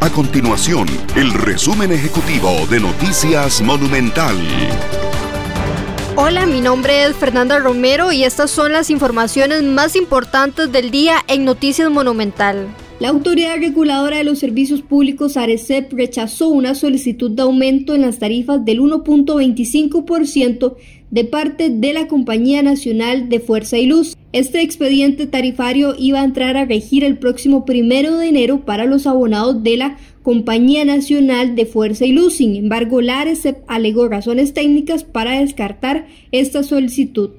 A continuación, el resumen ejecutivo de Noticias Monumental. Hola, mi nombre es Fernanda Romero y estas son las informaciones más importantes del día en Noticias Monumental. La Autoridad Reguladora de los Servicios Públicos, ARECEP, rechazó una solicitud de aumento en las tarifas del 1.25% de parte de la Compañía Nacional de Fuerza y Luz. Este expediente tarifario iba a entrar a regir el próximo primero de enero para los abonados de la Compañía Nacional de Fuerza y Luz. Sin embargo, la alegó razones técnicas para descartar esta solicitud.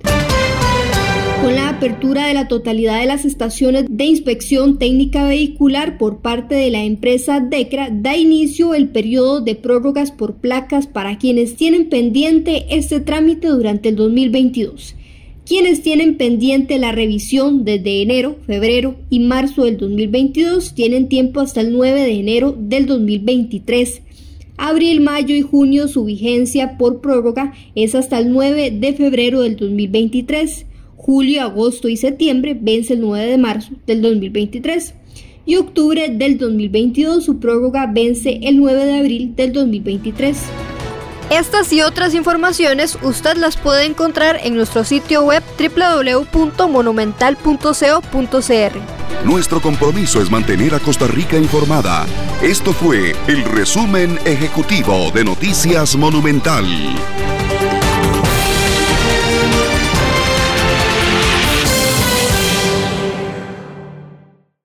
Con la apertura de la totalidad de las estaciones de inspección técnica vehicular por parte de la empresa DECRA, da inicio el periodo de prórrogas por placas para quienes tienen pendiente este trámite durante el 2022. Quienes tienen pendiente la revisión desde enero, febrero y marzo del 2022 tienen tiempo hasta el 9 de enero del 2023. Abril, mayo y junio su vigencia por prórroga es hasta el 9 de febrero del 2023 julio, agosto y septiembre vence el 9 de marzo del 2023 y octubre del 2022 su prórroga vence el 9 de abril del 2023. Estas y otras informaciones usted las puede encontrar en nuestro sitio web www.monumental.co.cr. Nuestro compromiso es mantener a Costa Rica informada. Esto fue el resumen ejecutivo de Noticias Monumental.